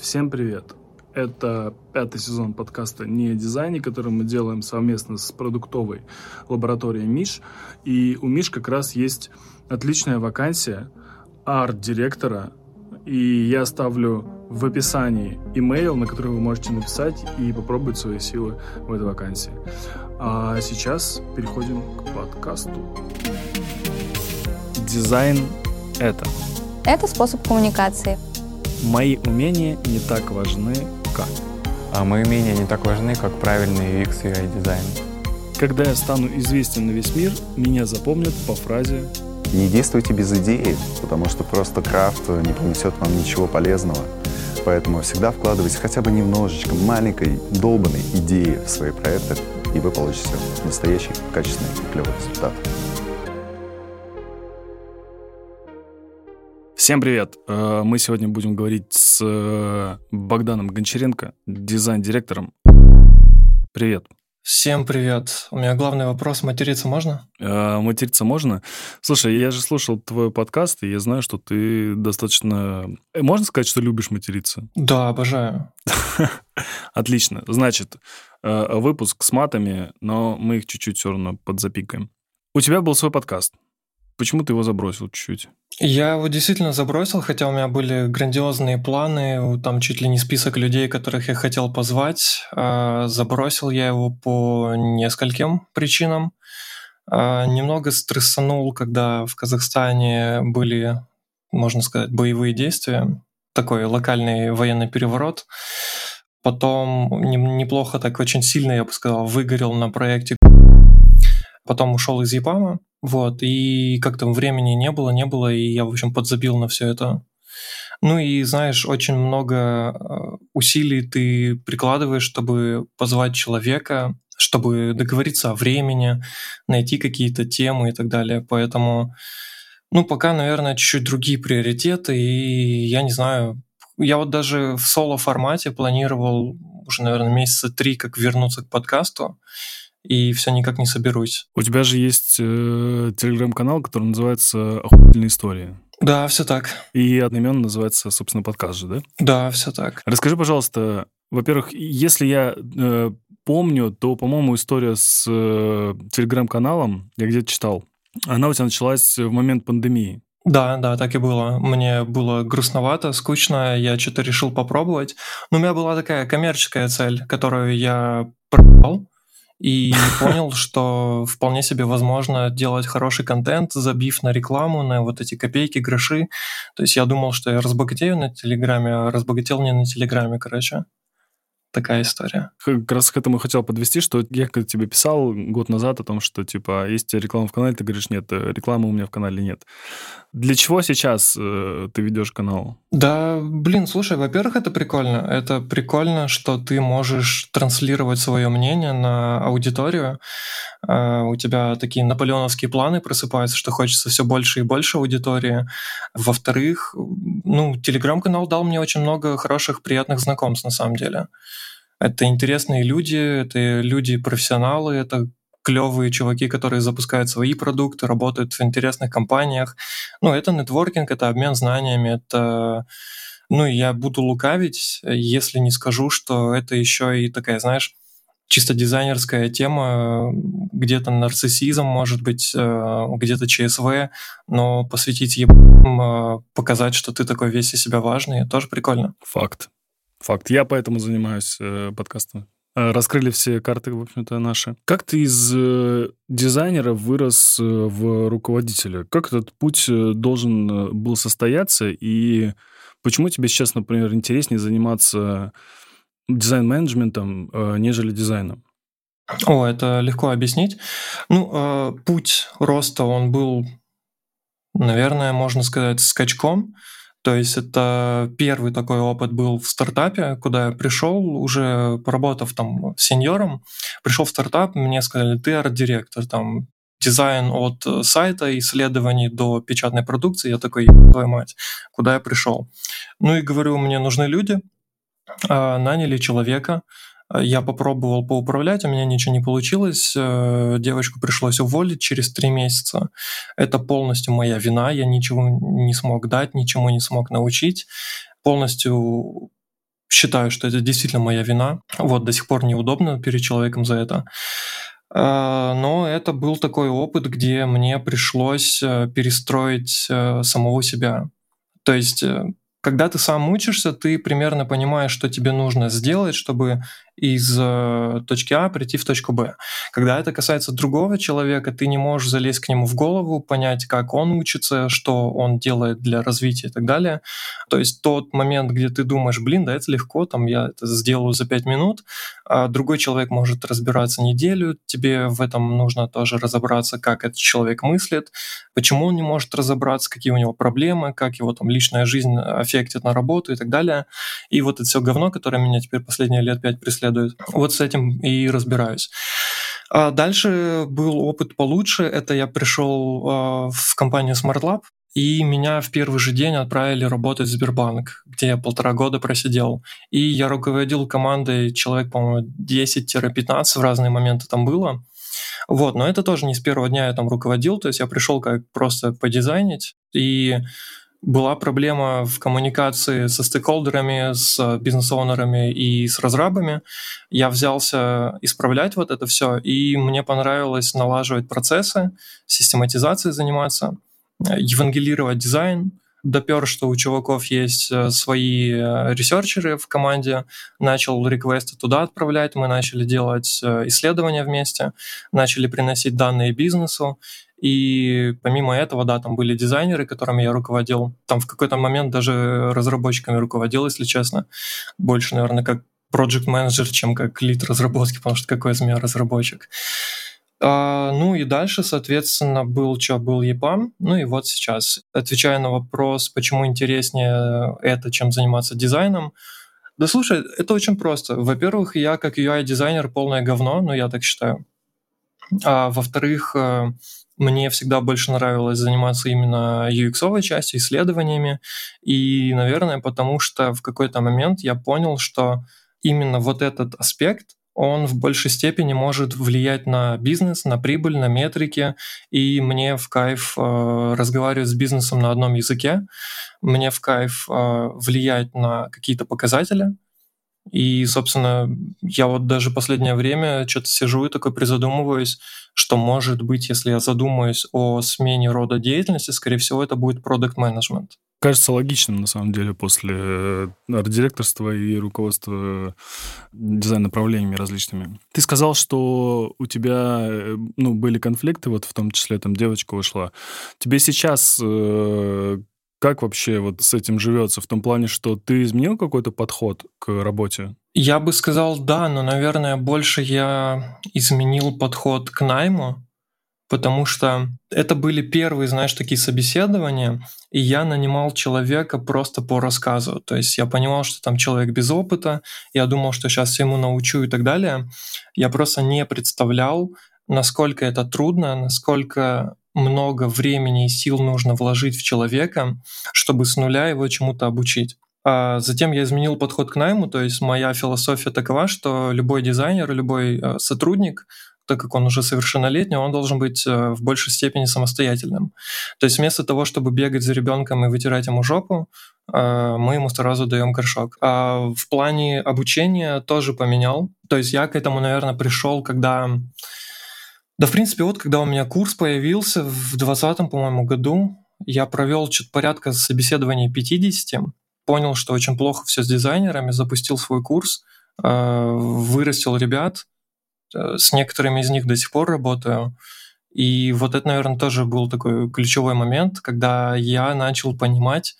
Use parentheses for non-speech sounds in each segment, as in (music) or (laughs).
Всем привет! Это пятый сезон подкаста «Не о дизайне», который мы делаем совместно с продуктовой лабораторией МИШ. И у МИШ как раз есть отличная вакансия арт-директора. И я оставлю в описании имейл, на который вы можете написать и попробовать свои силы в этой вакансии. А сейчас переходим к подкасту. Дизайн — это? Это способ коммуникации. Мои умения не так важны, как? А мои умения не так важны, как правильный UX и UI дизайн. Когда я стану известен на весь мир, меня запомнят по фразе Не действуйте без идеи, потому что просто крафт не принесет вам ничего полезного. Поэтому всегда вкладывайте хотя бы немножечко маленькой, долбанной идеи в свои проекты, и вы получите настоящий, качественный и клевый результат. Всем привет! Э, Мы сегодня будем говорить с э, Богданом Гончаренко, дизайн-директором. Привет. Всем привет. У меня главный вопрос. Материться можно? Э, Материться можно? Слушай, я же слушал твой подкаст, и я знаю, что ты достаточно... Э, Можно сказать, что любишь материться? Да, обожаю. (laughs) Отлично. Значит, выпуск с матами, но мы их чуть-чуть все равно подзапикаем. У тебя был свой подкаст. Почему ты его забросил чуть-чуть? Я его действительно забросил, хотя у меня были грандиозные планы, там чуть ли не список людей, которых я хотел позвать. А, Забросил я его по нескольким причинам. А, Немного стрессанул, когда в Казахстане были, можно сказать, боевые действия. Такой локальный военный переворот. Потом не- неплохо так очень сильно, я бы сказал, выгорел на проекте. Потом ушел из ЕПАМа. Вот, и как там времени не было, не было, и я, в общем, подзабил на все это. Ну и, знаешь, очень много э, усилий ты прикладываешь, чтобы позвать человека, чтобы договориться о времени, найти какие-то темы и так далее. Поэтому, ну, пока, наверное, чуть-чуть другие приоритеты, и я не знаю, я вот даже в соло-формате планировал уже, наверное, месяца три, как вернуться к подкасту, и все никак не соберусь. У тебя же есть э, телеграм-канал, который называется «Охуительные истории». Да, все так. И одноименно называется, собственно, подкаст же, да? Да, все так. Расскажи, пожалуйста, во-первых, если я э, помню, то, по-моему, история с э, телеграм-каналом, я где-то читал, она у тебя началась в момент пандемии. Да, да, так и было. Мне было грустновато, скучно, я что-то решил попробовать. Но у меня была такая коммерческая цель, которую я пропал и (laughs) понял, что вполне себе возможно делать хороший контент, забив на рекламу, на вот эти копейки, гроши. То есть я думал, что я разбогатею на Телеграме, а разбогател не на Телеграме, короче. Такая история. Как раз к этому хотел подвести, что я когда тебе писал год назад о том, что, типа, есть у тебя реклама в канале, ты говоришь, нет, рекламы у меня в канале нет. Для чего сейчас э, ты ведешь канал? Да, блин, слушай, во-первых, это прикольно. Это прикольно, что ты можешь транслировать свое мнение на аудиторию. Э, У тебя такие наполеоновские планы просыпаются, что хочется все больше и больше аудитории. Во-вторых, ну, телеграм-канал дал мне очень много хороших, приятных знакомств на самом деле. Это интересные люди, это люди-профессионалы, это клевые чуваки, которые запускают свои продукты, работают в интересных компаниях. Ну, это нетворкинг, это обмен знаниями, это... Ну, я буду лукавить, если не скажу, что это еще и такая, знаешь, чисто дизайнерская тема, где-то нарциссизм, может быть, э, где-то ЧСВ, но посвятить ебам, э, показать, что ты такой весь из себя важный, тоже прикольно. Факт. Факт. Я поэтому занимаюсь э, подкастом. Э, Раскрыли все карты, в общем-то, наши. Как ты из э, дизайнера вырос э, в руководителя? Как этот путь должен был состояться? И почему тебе сейчас, например, интереснее заниматься дизайн-менеджментом, нежели дизайном? О, это легко объяснить. Ну, путь роста, он был, наверное, можно сказать, скачком. То есть это первый такой опыт был в стартапе, куда я пришел, уже поработав там сеньором, пришел в стартап, мне сказали, ты арт-директор, там дизайн от э, сайта, исследований до печатной продукции. Я такой, «Еб твою мать, куда я пришел? Ну и говорю, мне нужны люди, А, наняли человека, я попробовал поуправлять, у меня ничего не получилось, э, девочку пришлось уволить через три месяца. Это полностью моя вина, я ничего не смог дать, ничему не смог научить. Полностью считаю, что это действительно моя вина. Вот, до сих пор неудобно перед человеком за это. А, но это был такой опыт, где мне пришлось э, перестроить э, самого себя. То есть э, когда ты сам учишься, ты примерно понимаешь, что тебе нужно сделать, чтобы из э, точки А прийти в точку Б. Когда это касается другого человека, ты не можешь залезть к нему в голову, понять, как он учится, что он делает для развития и так далее. То есть тот момент, где ты думаешь, блин, да это легко, там я это сделаю за пять минут, а другой человек может разбираться неделю, тебе в этом нужно тоже разобраться, как этот человек мыслит, почему он не может разобраться, какие у него проблемы, как его там личная жизнь аффектит на работу и так далее. И вот это все говно, которое меня теперь последние лет пять преследует, следует. Вот с этим и разбираюсь. А дальше был опыт получше. Это я пришел а, в компанию SmartLab, и меня в первый же день отправили работать в Сбербанк, где я полтора года просидел. И я руководил командой человек, по-моему, 10-15 в разные моменты там было. Вот, но это тоже не с первого дня я там руководил, то есть я пришел как просто подизайнить, и была проблема в коммуникации со стейкхолдерами, с бизнес-оунерами и с разрабами. Я взялся исправлять вот это все, и мне понравилось налаживать процессы, систематизацией заниматься, евангелировать дизайн, допер, что у чуваков есть э, свои э, ресерчеры в команде, начал реквесты туда отправлять, мы начали делать э, исследования вместе, начали приносить данные бизнесу, и помимо этого, да, там были дизайнеры, которыми я руководил. Там в какой-то момент даже разработчиками руководил, если честно. Больше, наверное, как project менеджер чем как лид разработки, потому что какой из меня разработчик. А, ну и дальше, соответственно, был что, был EPAM. Ну и вот сейчас, отвечая на вопрос, почему интереснее это, чем заниматься дизайном, да слушай, это очень просто. Во-первых, я как UI-дизайнер полное говно, ну я так считаю. А во-вторых, э, мне всегда больше нравилось заниматься именно UX частью, исследованиями. И, наверное, потому что в какой-то момент я понял, что именно вот этот аспект, он в большей степени может влиять на бизнес, на прибыль, на метрики, и мне в кайф э, разговаривать с бизнесом на одном языке, мне в кайф э, влиять на какие-то показатели, и, собственно, я вот даже последнее время что-то сижу и такой призадумываюсь, что может быть, если я задумаюсь о смене рода деятельности, скорее всего, это будет продукт менеджмент Кажется логичным, на самом деле, после э, арт-директорства и руководства дизайн-направлениями различными. Ты сказал, что у тебя э, ну, были конфликты, вот в том числе там девочка ушла. Тебе сейчас э, как вообще вот с этим живется? В том плане, что ты изменил какой-то подход к работе? Я бы сказал да, но, наверное, больше я изменил подход к найму, потому что это были первые, знаешь, такие собеседования, и я нанимал человека просто по рассказу. То есть я понимал, что там человек без опыта, я думал, что сейчас ему научу и так далее. Я просто не представлял, насколько это трудно, насколько много времени и сил нужно вложить в человека, чтобы с нуля его чему-то обучить. А затем я изменил подход к найму, то есть моя философия такова, что любой дизайнер, любой э, сотрудник, так как он уже совершеннолетний, он должен быть э, в большей степени самостоятельным. То есть вместо того, чтобы бегать за ребенком и вытирать ему жопу, э, мы ему сразу даем горшок. А в плане обучения тоже поменял. То есть я к этому, наверное, пришел, когда да, в принципе, вот когда у меня курс появился в 2020, по-моему, году, я провел что-то порядка собеседований 50, понял, что очень плохо все с дизайнерами, запустил свой курс, э, вырастил ребят, э, с некоторыми из них до сих пор работаю. И вот это, наверное, тоже был такой ключевой момент, когда я начал понимать,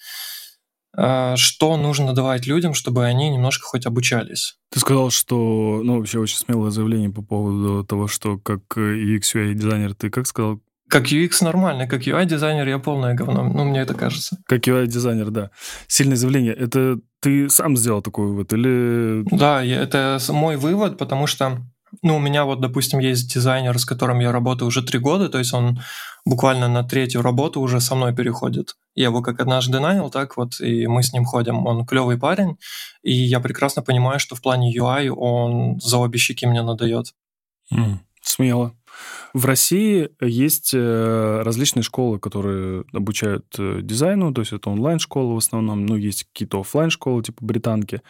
что нужно давать людям, чтобы они немножко хоть обучались. Ты сказал, что, ну, вообще очень смелое заявление по поводу того, что как UX UI дизайнер, ты как сказал? Как UX нормально, как UI дизайнер я полное говно, ну, мне это кажется. Как UI дизайнер, да. Сильное заявление. Это ты сам сделал такой вывод или... Да, это мой вывод, потому что ну, у меня вот, допустим, есть дизайнер, с которым я работаю уже три года, то есть он буквально на третью работу уже со мной переходит. Я его как однажды нанял, так вот, и мы с ним ходим. Он клевый парень, и я прекрасно понимаю, что в плане UI он за обе щеки мне надает. Mm, смело. В России есть э, различные школы, которые обучают э, дизайну, то есть это онлайн-школы в основном, ну, есть какие-то офлайн школы типа британки.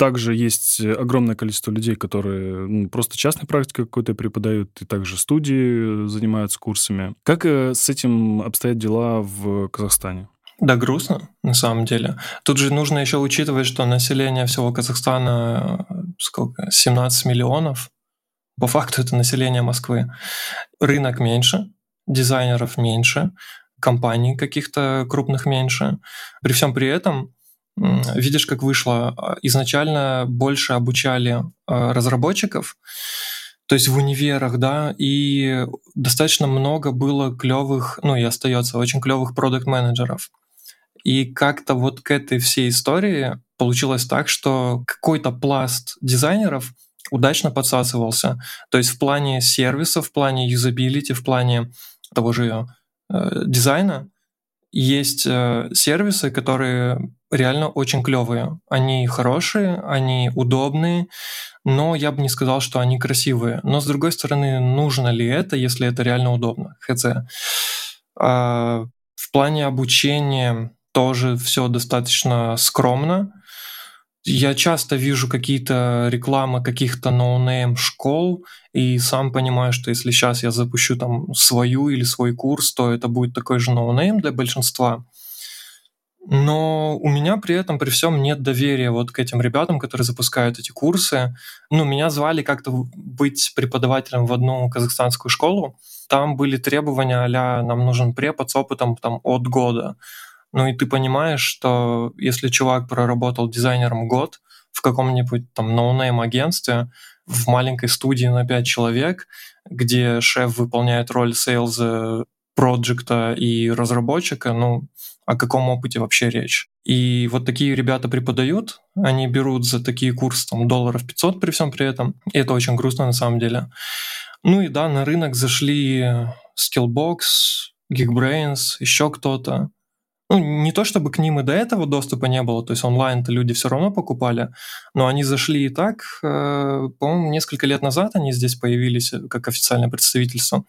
Также есть огромное количество людей, которые ну, просто частной практикой какой-то преподают, и также студии занимаются курсами. Как э, с этим обстоят дела в Казахстане? Да, грустно, на самом деле. Тут же нужно еще учитывать, что население всего Казахстана э, сколько? 17 миллионов. По факту это население Москвы. Рынок меньше, дизайнеров меньше, компаний каких-то крупных меньше. При всем при этом видишь, как вышло. А, изначально больше обучали а, разработчиков, то есть в универах, да, и достаточно много было клевых, ну и остается очень клевых продукт менеджеров И как-то вот к этой всей истории получилось так, что какой-то пласт дизайнеров удачно подсасывался. То есть в плане сервиса, в плане юзабилити, в плане того же э, дизайна есть э, сервисы, которые реально очень клевые. Они хорошие, они удобные, но я бы не сказал, что они красивые. Но с другой стороны, нужно ли это, если это реально удобно? Хз. А в плане обучения тоже все достаточно скромно. Я часто вижу какие-то рекламы каких-то no-name школ, и сам понимаю, что если сейчас я запущу там свою или свой курс, то это будет такой же no-name для большинства. Но у меня при этом, при всем нет доверия вот к этим ребятам, которые запускают эти курсы. Ну, меня звали как-то быть преподавателем в одну казахстанскую школу. Там были требования а нам нужен препод с опытом там, от года. Ну и ты понимаешь, что если чувак проработал дизайнером год в каком-нибудь там no-name агентстве, в маленькой студии на 5 человек, где шеф выполняет роль сейлза, проджекта и разработчика, ну, о каком опыте вообще речь. И вот такие ребята преподают, они берут за такие курсы там долларов 500 при всем при этом, и это очень грустно на самом деле. Ну и да, на рынок зашли Skillbox, Geekbrains, еще кто-то ну, не то чтобы к ним и до этого доступа не было, то есть онлайн-то люди все равно покупали, но они зашли и так, э, по-моему, несколько лет назад они здесь появились э, как официальное представительство.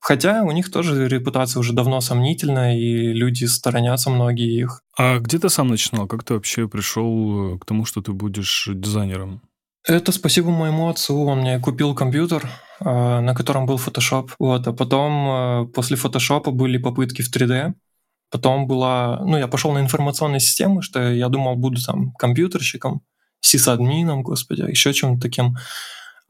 Хотя у них тоже репутация уже давно сомнительная, и люди сторонятся многие их. А где ты сам начинал? Как ты вообще пришел э, к тому, что ты будешь дизайнером? Это спасибо моему отцу. Он мне купил компьютер, на котором был Photoshop. Вот, а потом после Photoshop были попытки в 3D. Потом была, ну, я пошел на информационные системы, что я думал, буду там компьютерщиком, сисадмином, господи, еще чем-то таким.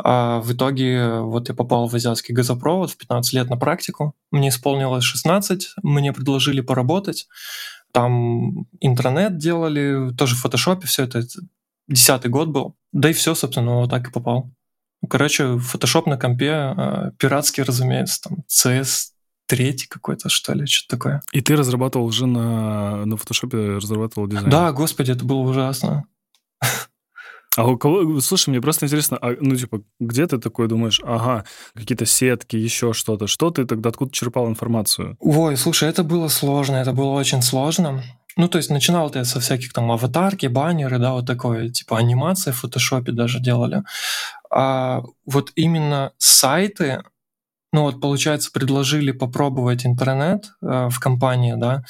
А в итоге вот я попал в азиатский газопровод в 15 лет на практику. Мне исполнилось 16, мне предложили поработать. Там интернет делали, тоже в фотошопе, все это, десятый год был. Да и все, собственно, вот так и попал. Короче, фотошоп на компе, а, пиратский, разумеется, там CS третий какой-то, что ли, что-то такое. И ты разрабатывал уже на, на фотошопе, разрабатывал дизайн? Да, господи, это было ужасно. А у кого... Слушай, мне просто интересно, а, ну, типа, где ты такой думаешь, ага, какие-то сетки, еще что-то. Что ты тогда откуда черпал информацию? Ой, слушай, это было сложно, это было очень сложно. Ну, то есть начинал ты со всяких там аватарки, баннеры, да, вот такое, типа анимации в фотошопе даже делали. А вот именно сайты, ну вот, получается, предложили попробовать интернет э, в компании, да,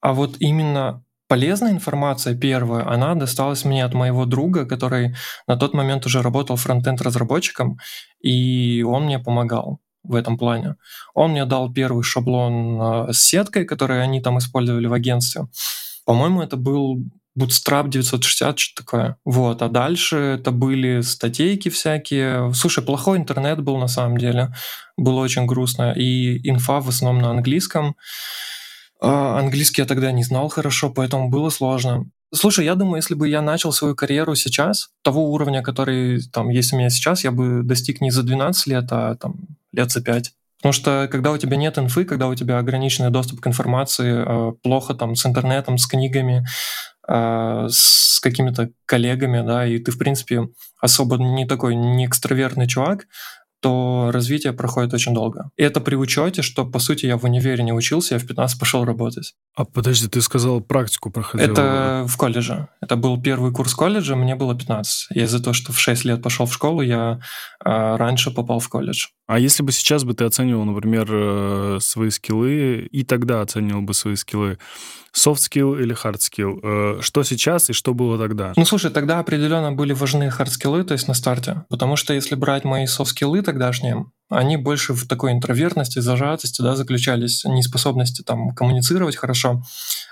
а вот именно полезная информация первая, она досталась мне от моего друга, который на тот момент уже работал фронтенд разработчиком, и он мне помогал в этом плане. Он мне дал первый шаблон э, с сеткой, который они там использовали в агентстве. По-моему, это был Bootstrap 960, что-то такое. Вот, а дальше это были статейки всякие. Слушай, плохой интернет был на самом деле. Было очень грустно. И инфа в основном на английском. А английский я тогда не знал хорошо, поэтому было сложно. Слушай, я думаю, если бы я начал свою карьеру сейчас, того уровня, который там есть у меня сейчас, я бы достиг не за 12 лет, а там лет за 5. Потому что когда у тебя нет инфы, когда у тебя ограниченный доступ к информации, а, плохо там с интернетом, с книгами, а, с какими-то коллегами, да, и ты, в принципе, особо не такой не экстравертный чувак, то развитие проходит очень долго. И это при учете, что, по сути, я в универе не учился, я в 15 пошел работать. А подожди, ты сказал, практику проходил? Это в колледже. Это был первый курс колледжа, мне было 15. И из-за того, что в 6 лет пошел в школу, я э, раньше попал в колледж. А если бы сейчас бы ты оценивал, например, э, свои скиллы, и тогда оценивал бы свои скиллы, soft skill или hard skill, э, что сейчас и что было тогда? Ну, слушай, тогда определенно были важны hard скиллы, то есть на старте, потому что если брать мои soft скиллы тогдашние, они больше в такой интровертности, зажатости, да, заключались, неспособности там коммуницировать хорошо.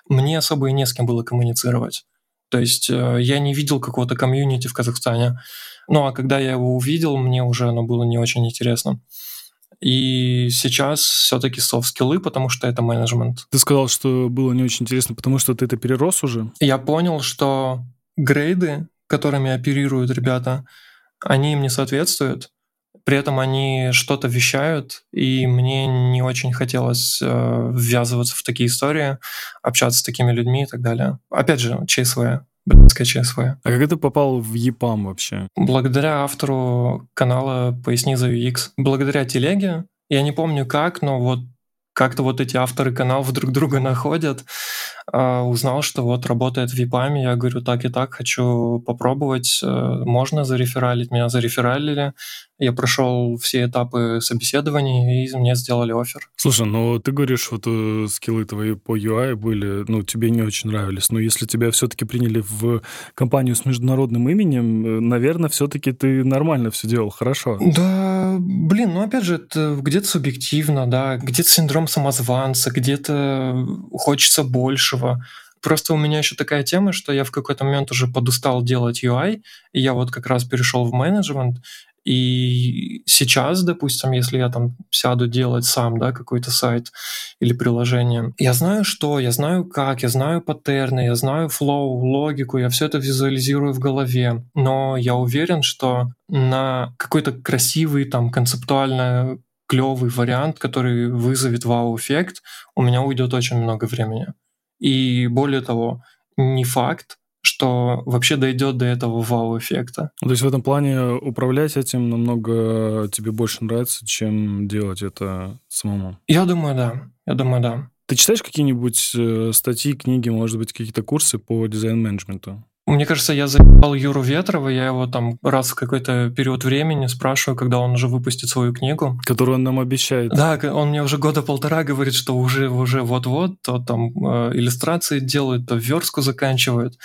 Мне особо и не с кем было коммуницировать. То есть э, я не видел какого-то комьюнити в Казахстане. Ну а когда я его увидел, мне уже оно было не очень интересно. И сейчас все-таки софт-скиллы, потому что это менеджмент. Ты сказал, что было не очень интересно, потому что ты это перерос уже? Я понял, что грейды, которыми оперируют ребята, они им не соответствуют. При этом они что-то вещают, и мне не очень хотелось э, ввязываться в такие истории, общаться с такими людьми и так далее. Опять же, ЧСВ, блядская ЧСВ. А как ты попал в ЕПАМ вообще? Благодаря автору канала «Поясни за UX». Благодаря телеге, я не помню как, но вот как-то вот эти авторы каналов друг друга находят. А, узнал, что вот работает в ВИПАМе, я говорю, так и так, хочу попробовать, э, можно зарефералить, меня зарефералили, я прошел все этапы собеседований, и мне сделали офер. Слушай, ну ты говоришь, вот э, скиллы твои по UI были, ну, тебе не очень нравились, но если тебя все-таки приняли в компанию с международным именем, э, наверное, все-таки ты нормально все делал, хорошо. Да, блин, ну опять же, это где-то субъективно, да, где-то синдром самозванца, где-то хочется больше, большего. Просто у меня еще такая тема, что я в какой-то момент уже подустал делать UI, и я вот как раз перешел в менеджмент, и сейчас, допустим, если я там сяду делать сам, да, какой-то сайт или приложение, я знаю что, я знаю как, я знаю паттерны, я знаю флоу, логику, я все это визуализирую в голове, но я уверен, что на какой-то красивый, там, концептуально клевый вариант, который вызовет вау-эффект, у меня уйдет очень много времени. И более того, не факт, что вообще дойдет до этого вау-эффекта. То есть в этом плане управлять этим намного тебе больше нравится, чем делать это самому? Я думаю, да. Я думаю, да. Ты читаешь какие-нибудь э, статьи, книги, может быть, какие-то курсы по дизайн-менеджменту? Мне кажется, я заебал Юру Ветрова, я его там раз в какой-то период времени спрашиваю, когда он уже выпустит свою книгу. Которую он нам обещает. Да, он мне уже года полтора говорит, что уже, уже вот-вот, то там э, иллюстрации делают, то верстку заканчивают.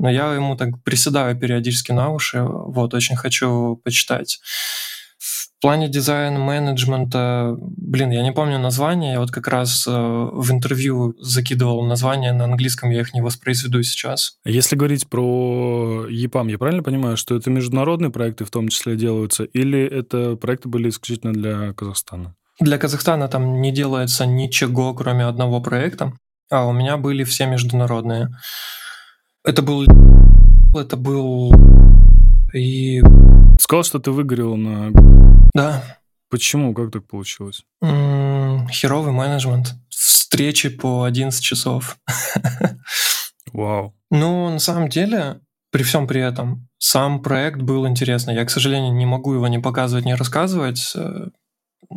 Но я ему так приседаю периодически на уши, вот, очень хочу почитать плане дизайн-менеджмента, блин, я не помню название, я вот как раз э, в интервью закидывал название на английском, я их не воспроизведу сейчас. Если говорить про ЕПАМ, я правильно понимаю, что это международные проекты в том числе делаются, или это проекты были исключительно для Казахстана? Для Казахстана там не делается ничего, кроме одного проекта, а у меня были все международные. Это был... Это был... И... Сказал, что ты выгорел на да. Почему? Как так получилось? М-м, херовый менеджмент. Встречи по 11 часов. Вау. Ну, на самом деле, при всем при этом, сам проект был интересный. Я, к сожалению, не могу его не показывать, не рассказывать. Э,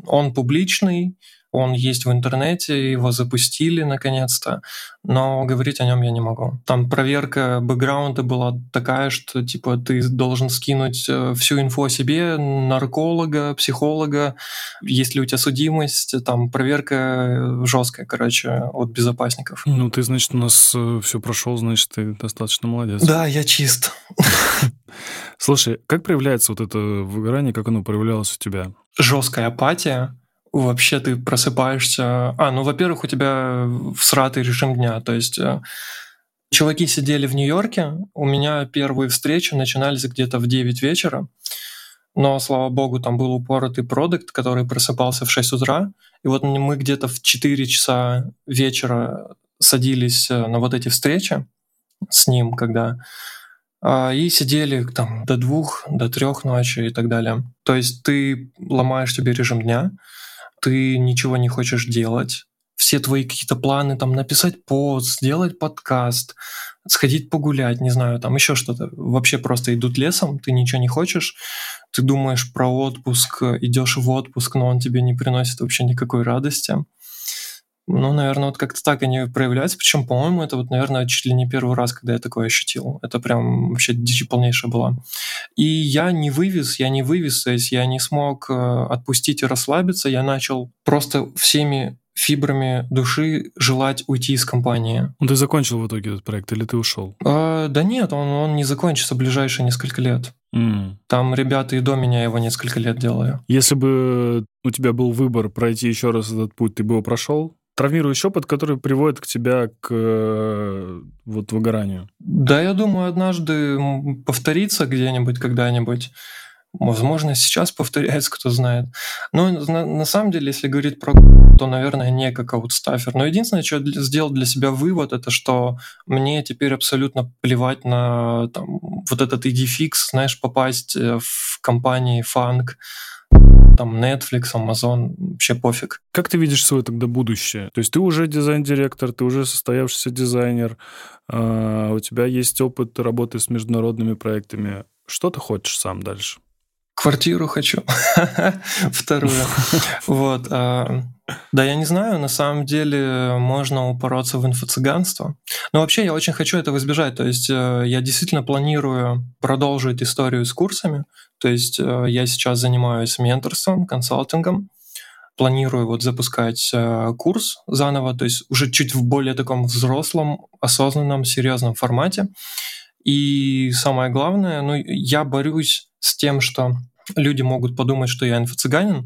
он публичный, он есть в интернете, его запустили наконец-то, но говорить о нем я не могу. Там проверка бэкграунда была такая, что типа ты должен скинуть э, всю инфу о себе, нарколога, психолога, есть ли у тебя судимость, там проверка жесткая, короче, от безопасников. Ну, ты, значит, у нас э, все прошел, значит, ты достаточно молодец. Да, я чист. Слушай, как проявляется вот это выгорание, как оно проявлялось у тебя? Жесткая апатия, вообще ты просыпаешься... А, ну, во-первых, у тебя всратый режим дня, то есть э, чуваки сидели в Нью-Йорке, у меня первые встречи начинались где-то в 9 вечера, но, слава богу, там был упоротый продукт, который просыпался в 6 утра, и вот мы где-то в 4 часа вечера садились э, на вот эти встречи с ним, когда а, и сидели там до двух, до трех ночи и так далее. То есть ты ломаешь себе режим дня, ты ничего не хочешь делать, все твои какие-то планы, там, написать пост, сделать подкаст, сходить погулять, не знаю, там еще что-то, вообще просто идут лесом, ты ничего не хочешь, ты думаешь про отпуск, идешь в отпуск, но он тебе не приносит вообще никакой радости. Ну, наверное, вот как-то так они проявляются. Причем, по-моему, это вот, наверное, чуть ли не первый раз, когда я такое ощутил. Это прям вообще дичь полнейшая была. И я не вывез, я не вывез, то есть я не смог э, отпустить и расслабиться, я начал просто всеми фибрами души желать уйти из компании. Ну, ты закончил в итоге этот проект или ты ушел? А, да нет, он, он не закончится в ближайшие несколько лет. Mm. Там ребята и до меня его несколько лет делали. Если бы у тебя был выбор пройти еще раз этот путь, ты бы его прошел? Травмирующий опыт, который приводит к тебя к э, вот выгоранию. Да, я думаю, однажды повторится где-нибудь, когда-нибудь. Возможно, сейчас повторяется, кто знает. Но на, на самом деле, если говорить про то, наверное, не как аутстафер. Но единственное, что я сделал для себя вывод, это что мне теперь абсолютно плевать на там, вот этот EDFix, знаешь, попасть э, в компании фанк, там Netflix, Amazon, вообще пофиг. Как ты видишь свое тогда будущее? То есть ты уже дизайн-директор, ты уже состоявшийся дизайнер, э, у тебя есть опыт работы с международными проектами. Что ты хочешь сам дальше? Квартиру хочу. (laughs) Вторую. (laughs) Вот. Да, я не знаю, на самом деле можно упороться в инфо-цыганство. Но вообще я очень хочу этого избежать. То есть э, я действительно планирую продолжить историю с курсами. То есть э, я сейчас занимаюсь менторством, консалтингом. Планирую вот запускать э, курс заново, то есть уже чуть в более таком взрослом, осознанном, серьезном формате. И самое главное, ну, я борюсь с тем, что люди могут подумать, что я инфо-цыганин,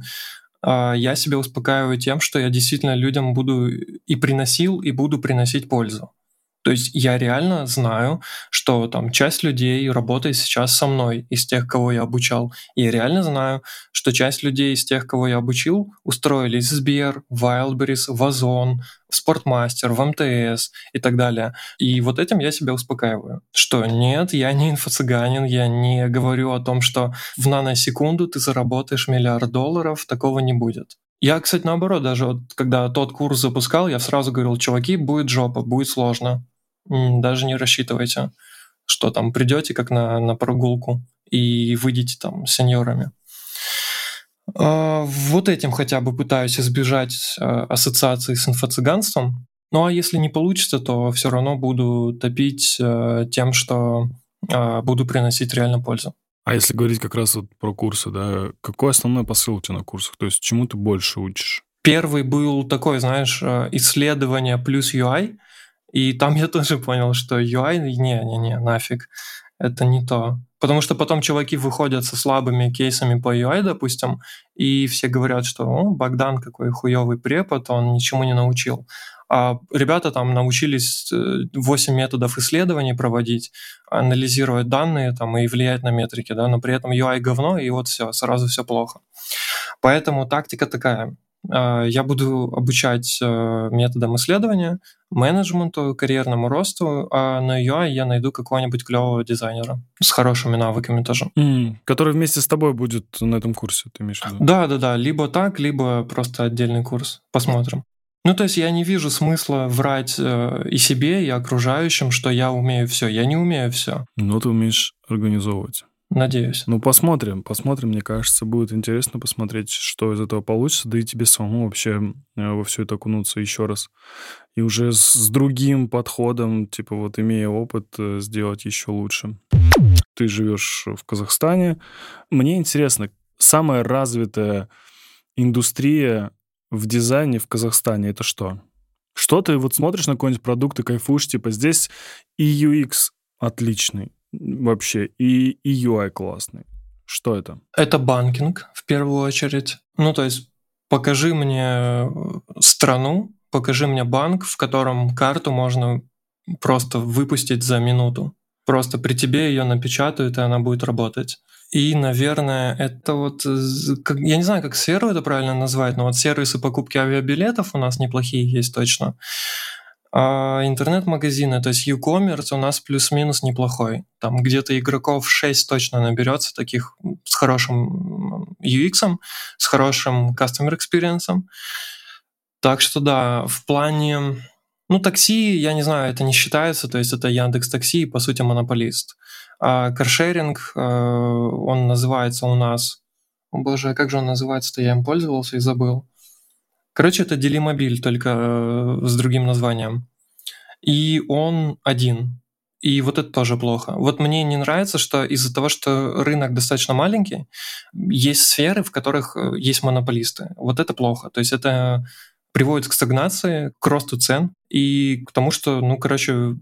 я себя успокаиваю тем, что я действительно людям буду и приносил, и буду приносить пользу. То есть я реально знаю, что там часть людей работает сейчас со мной из тех, кого я обучал. И я реально знаю, что часть людей из тех, кого я обучил, устроились в Сбер, Wildberries, в Озон, в Спортмастер, в МТС и так далее. И вот этим я себя успокаиваю, что нет, я не инфо-цыганин, я не говорю о том, что в наносекунду ты заработаешь миллиард долларов, такого не будет. Я, кстати, наоборот, даже вот, когда тот курс запускал, я сразу говорил, чуваки, будет жопа, будет сложно. Даже не рассчитывайте, что там придете как на, на прогулку и выйдете там с сеньорами. А, вот этим хотя бы пытаюсь избежать а, ассоциации с инфо-цыганством. Ну а если не получится, то все равно буду топить а, тем, что буду приносить реально пользу. А если говорить как раз вот про курсы, да, какой основной посыл у тебя на курсах? То есть чему ты больше учишь? Первый был такой, знаешь, исследование плюс UI, и там я (laughs) тоже понял, что UI, не-не-не, нафиг, это не то. Потому что потом чуваки выходят со слабыми кейсами по UI, допустим, и все говорят, что О, Богдан какой хуёвый препод, он ничему не научил. А ребята там научились 8 э, методов исследований проводить, анализировать данные там, и влиять на метрики, да, но при этом UI говно, и вот все, сразу все плохо. Поэтому тактика такая. А, я буду обучать э, методам исследования, менеджменту, карьерному росту, а на UI я найду какого-нибудь клевого дизайнера с хорошими навыками тоже. Mm, который вместе с тобой будет на этом курсе, ты имеешь в виду? Да, да, да. Либо так, либо просто отдельный курс. Посмотрим. Ну, то есть я не вижу смысла врать э, и себе, и окружающим, что я умею все. Я не умею все. Но ты умеешь организовывать. Надеюсь. Ну, посмотрим, посмотрим. Мне кажется, будет интересно посмотреть, что из этого получится, да и тебе самому вообще э, во все это окунуться еще раз. И уже с, другим подходом, типа вот имея опыт, э, сделать еще лучше. Ты живешь в Казахстане. Мне интересно, самая развитая индустрия в дизайне в Казахстане это что? Что ты вот смотришь на какой-нибудь продукт и кайфуешь, типа здесь и UX отличный, вообще, и, и UI классный. Что это? Это банкинг, в первую очередь. Ну, то есть покажи мне э, страну, покажи мне банк, в котором карту можно просто выпустить за минуту. Просто при тебе ее напечатают, и она будет работать. И, наверное, это вот, я не знаю, как сферу это правильно назвать, но вот сервисы покупки авиабилетов у нас неплохие есть точно. А интернет-магазины, то есть e-commerce у нас плюс-минус неплохой. Там где-то игроков 6 точно наберется, таких с хорошим UX, с хорошим customer experience. Так что да, в плане... Ну, такси, я не знаю, это не считается, то есть это Яндекс Такси, по сути, монополист. А каршеринг, э, он называется у нас... О боже, а как же он называется-то? Я им пользовался и забыл. Короче, это Делимобиль, только э, с другим названием. И он один. И вот это тоже плохо. Вот мне не нравится, что из-за того, что рынок достаточно маленький, есть сферы, в которых э, есть монополисты. Вот это плохо. То есть это приводит к стагнации, к росту цен и к тому, что, ну, короче,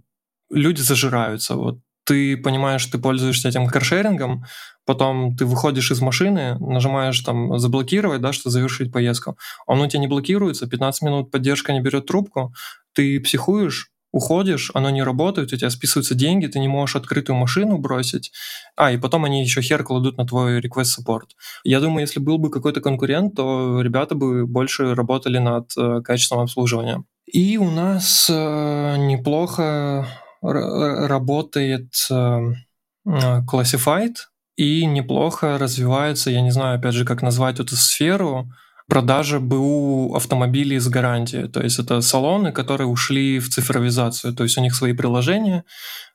люди зажираются. Вот ты понимаешь, ты пользуешься этим каршерингом, потом ты выходишь из машины, нажимаешь там заблокировать, да, что завершить поездку. Он у тебя не блокируется, 15 минут поддержка не берет трубку, ты психуешь, уходишь, оно не работает, у тебя списываются деньги, ты не можешь открытую машину бросить. А, и потом они еще хер кладут на твой request support. Я думаю, если был бы какой-то конкурент, то ребята бы больше работали над э, качеством обслуживания. И у нас э, неплохо работает э, Classified и неплохо развивается, я не знаю, опять же, как назвать эту сферу, продажа БУ автомобилей с гарантией. То есть это салоны, которые ушли в цифровизацию. То есть у них свои приложения,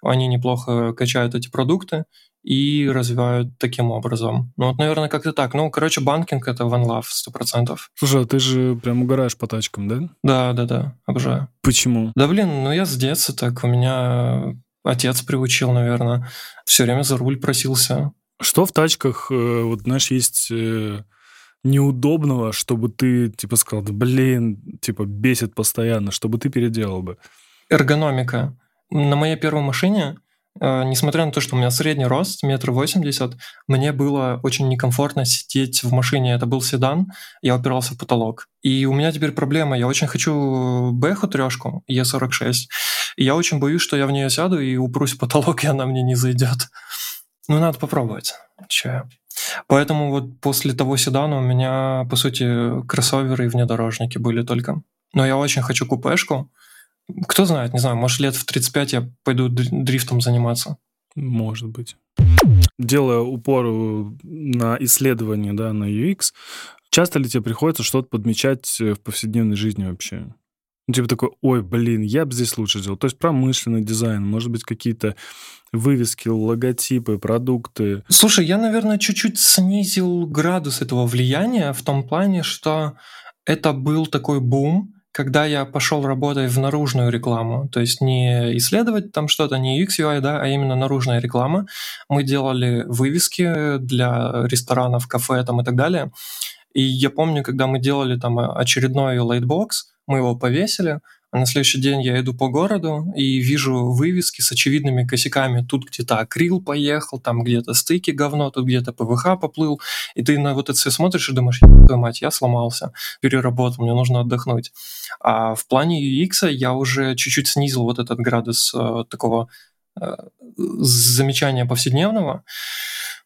они неплохо качают эти продукты и развивают таким образом. Ну вот, наверное, как-то так. Ну, короче, банкинг — это one love, сто процентов. Слушай, а ты же прям угораешь по тачкам, да? Да, да, да, обожаю. Почему? Да, блин, ну я с детства так. У меня отец приучил, наверное. Все время за руль просился. Что в тачках, э, вот, знаешь, есть э, неудобного, чтобы ты, типа, сказал, да блин, типа, бесит постоянно, чтобы ты переделал бы? Эргономика. На моей первой машине Э, несмотря на то, что у меня средний рост, метр восемьдесят, мне было очень некомфортно сидеть в машине. Это был седан, я упирался в потолок. И у меня теперь проблема. Я очень хочу Бэху трешку, Е46. И я очень боюсь, что я в нее сяду и упрусь в потолок, (laughs) и она мне не зайдет. Ну, надо попробовать. Че? Поэтому вот после того седана у меня, по сути, кроссоверы и внедорожники были только. Но я очень хочу купешку, кто знает, не знаю, может лет в 35 я пойду дрифтом заниматься. Может быть. Делая упор э, на исследование, да, на UX, часто ли тебе приходится что-то подмечать э, в повседневной жизни вообще? Ну, типа такой, ой, блин, я бы здесь лучше сделал. То есть промышленный дизайн, может быть, какие-то вывески, логотипы, продукты. Слушай, я, наверное, чуть-чуть снизил градус этого влияния в том плане, что это был такой бум, когда я пошел работать в наружную рекламу, то есть не исследовать там что-то, не UX, UI, да, а именно наружная реклама, мы делали вывески для ресторанов, кафе там и так далее. И я помню, когда мы делали там очередной лайтбокс, мы его повесили, а на следующий день я иду по городу и вижу вывески с очевидными косяками. Тут где-то акрил поехал, там где-то стыки говно, тут где-то ПВХ поплыл. И ты на вот это все смотришь и думаешь, твою мать, я сломался, переработал, мне нужно отдохнуть. А в плане UX я уже чуть-чуть снизил вот этот градус э, такого э, замечания повседневного.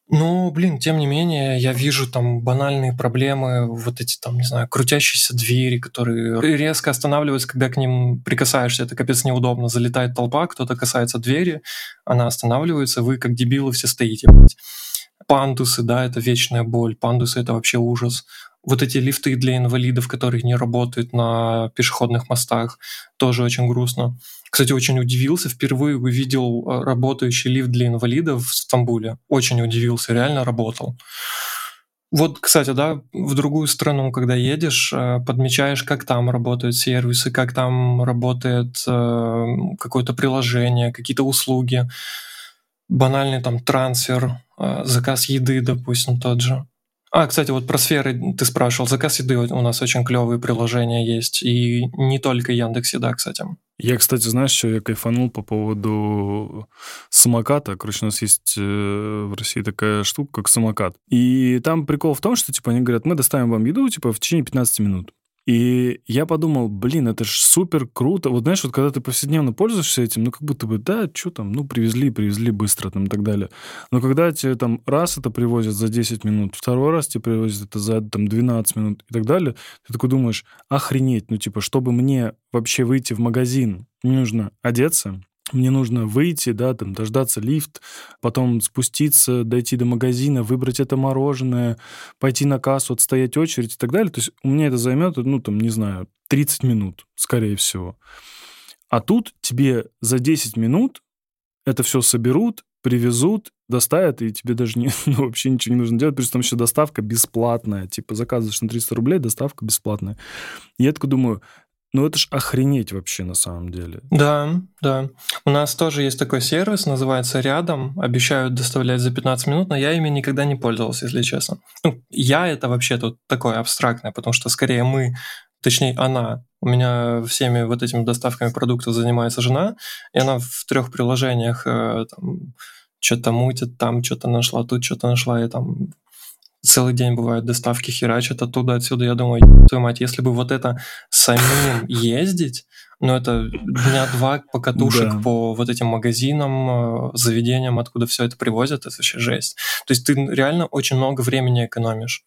Ну, блин, тем не менее, я вижу там банальные проблемы, вот эти там, не знаю, крутящиеся двери, которые резко останавливаются, когда к ним прикасаешься. Это капец неудобно. Залетает толпа, кто-то касается двери, она останавливается, вы как дебилы все стоите. Пандусы, да, это вечная боль. Пандусы — это вообще ужас. Вот эти лифты для инвалидов, которые не работают на пешеходных мостах, тоже очень грустно. Кстати, очень удивился, впервые увидел а, работающий лифт для инвалидов в Стамбуле. Очень удивился, реально работал. Вот, кстати, да, в другую страну, когда едешь, а, подмечаешь, как там работают сервисы, как там работает э, какое-то приложение, какие-то услуги, банальный там трансфер, э, заказ еды, допустим, тот же. А, кстати, вот про сферы ты спрашивал. Заказ еды у нас очень клевые приложения есть. И не только Яндекс Еда, кстати. Я, кстати, знаешь, что я кайфанул по поводу самоката. Короче, у нас есть э, в России такая штука, как самокат. И там прикол в том, что, типа, они говорят, мы доставим вам еду, типа, в течение 15 минут. И я подумал, блин, это же супер круто. Вот знаешь, вот когда ты повседневно пользуешься этим, ну как будто бы, да, что там, ну привезли, привезли быстро там и так далее. Но когда тебе там раз это привозят за 10 минут, второй раз тебе привозят это за там 12 минут и так далее, ты такой думаешь, охренеть, ну типа, чтобы мне вообще выйти в магазин, мне нужно одеться, мне нужно выйти, да, там, дождаться лифт, потом спуститься, дойти до магазина, выбрать это мороженое, пойти на кассу, отстоять очередь и так далее. То есть у меня это займет, ну, там, не знаю, 30 минут, скорее всего. А тут тебе за 10 минут это все соберут, привезут, доставят, и тебе даже не, (laughs) ну, вообще ничего не нужно делать, плюс там еще доставка бесплатная. Типа заказываешь на 300 рублей, доставка бесплатная. Я такой думаю, Ну это ж охренеть вообще на самом деле. Да, да. У нас тоже есть такой сервис, называется «Рядом». Обещают доставлять за 15 минут, но я ими никогда не пользовался, если честно. Ну, я это вообще тут такое абстрактное, потому что скорее мы, точнее она, у меня всеми вот этими доставками продуктов занимается жена, и она в трех приложениях э, там, что-то мутит, там что-то нашла, тут что-то нашла, и там целый день бывают доставки херачат оттуда, отсюда. Я думаю, твою мать, если бы вот это самим (laughs) ездить, ну это дня два покатушек да. по вот этим магазинам, э, заведениям, откуда все это привозят, это вообще жесть. То есть ты реально очень много времени экономишь.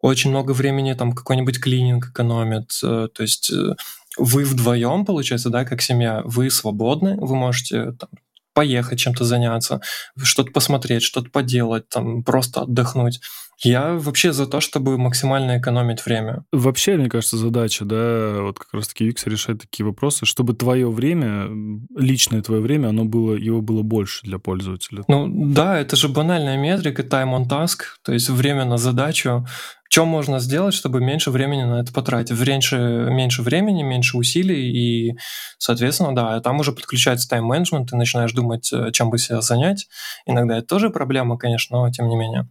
Очень много времени там какой-нибудь клининг экономит. Э, то есть э, вы вдвоем, получается, да, как семья, вы свободны, вы можете там, поехать чем-то заняться, что-то посмотреть, что-то поделать, там, просто отдохнуть. Я вообще за то, чтобы максимально экономить время. Вообще, мне кажется, задача, да, вот как раз-таки Викс решает такие вопросы, чтобы твое время, личное твое время, оно было, его было больше для пользователя. Ну да, это же банальная метрика, time on task, то есть время на задачу. Что можно сделать, чтобы меньше времени на это потратить? Меньше, меньше времени, меньше усилий, и, соответственно, да, там уже подключается тайм-менеджмент, ты начинаешь думать, э, чем бы себя занять. Иногда это тоже проблема, конечно, но тем не менее.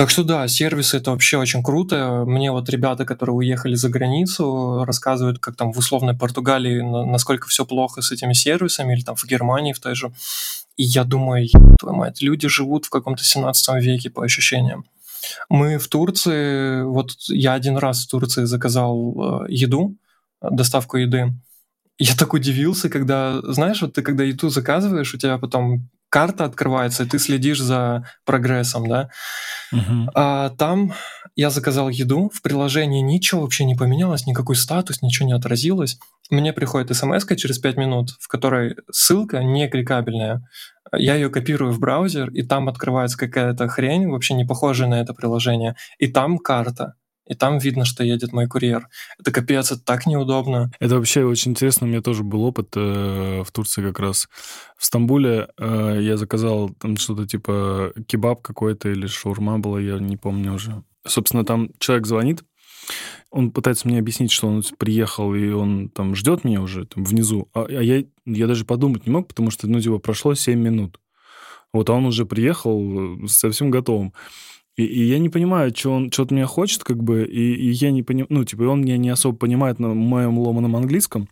Так что да, сервисы это вообще очень круто. Мне вот ребята, которые уехали за границу, рассказывают, как там в условной Португалии, насколько все плохо с этими сервисами, или там в Германии в той же. И я думаю, твою мать, люди живут в каком-то 17 веке по ощущениям. Мы в Турции, вот я один раз в Турции заказал э, еду, доставку еды. Я так удивился, когда, знаешь, вот ты когда еду заказываешь, у тебя потом карта открывается, и ты следишь за прогрессом, да. А там я заказал еду, в приложении ничего вообще не поменялось, никакой статус, ничего не отразилось. Мне приходит смс через 5 минут, в которой ссылка не кликабельная. Я ее копирую в браузер, и там открывается какая-то хрень, вообще не похожая на это приложение. И там карта и там видно, что едет мой курьер. Это капец, это так неудобно. Это вообще очень интересно. У меня тоже был опыт э, в Турции как раз. В Стамбуле э, я заказал там что-то типа кебаб какой-то или шаурма была, я не помню уже. Собственно, там человек звонит, он пытается мне объяснить, что он приехал, и он там ждет меня уже там внизу. А, а я, я даже подумать не мог, потому что, ну, типа, прошло 7 минут. Вот, а он уже приехал э, совсем готовым. И, и я не понимаю, что он что-то меня хочет, как бы, и, и я не понимаю, ну, типа, он меня не особо понимает на моем ломаном английском.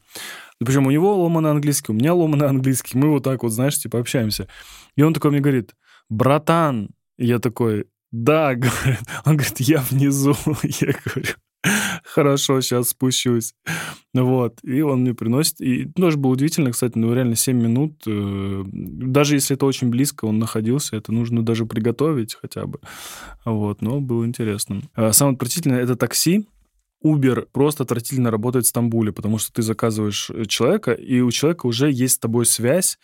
Причем у него ломаный английский, у меня ломаный английский. Мы вот так вот, знаешь, типа, общаемся. И он такой мне говорит, братан. Я такой, да, (laughs) говорит. Он говорит, я внизу. (laughs) Я говорю, Хорошо, сейчас спущусь. Вот. И он мне приносит. И тоже было удивительно, кстати, ну реально 7 минут. Э, даже если это очень близко, он находился, это нужно даже приготовить хотя бы. Вот. Но было интересно. А самое отвратительное — это такси. Uber просто отвратительно работает в Стамбуле, потому что ты заказываешь э, человека, и у человека уже есть с тобой связь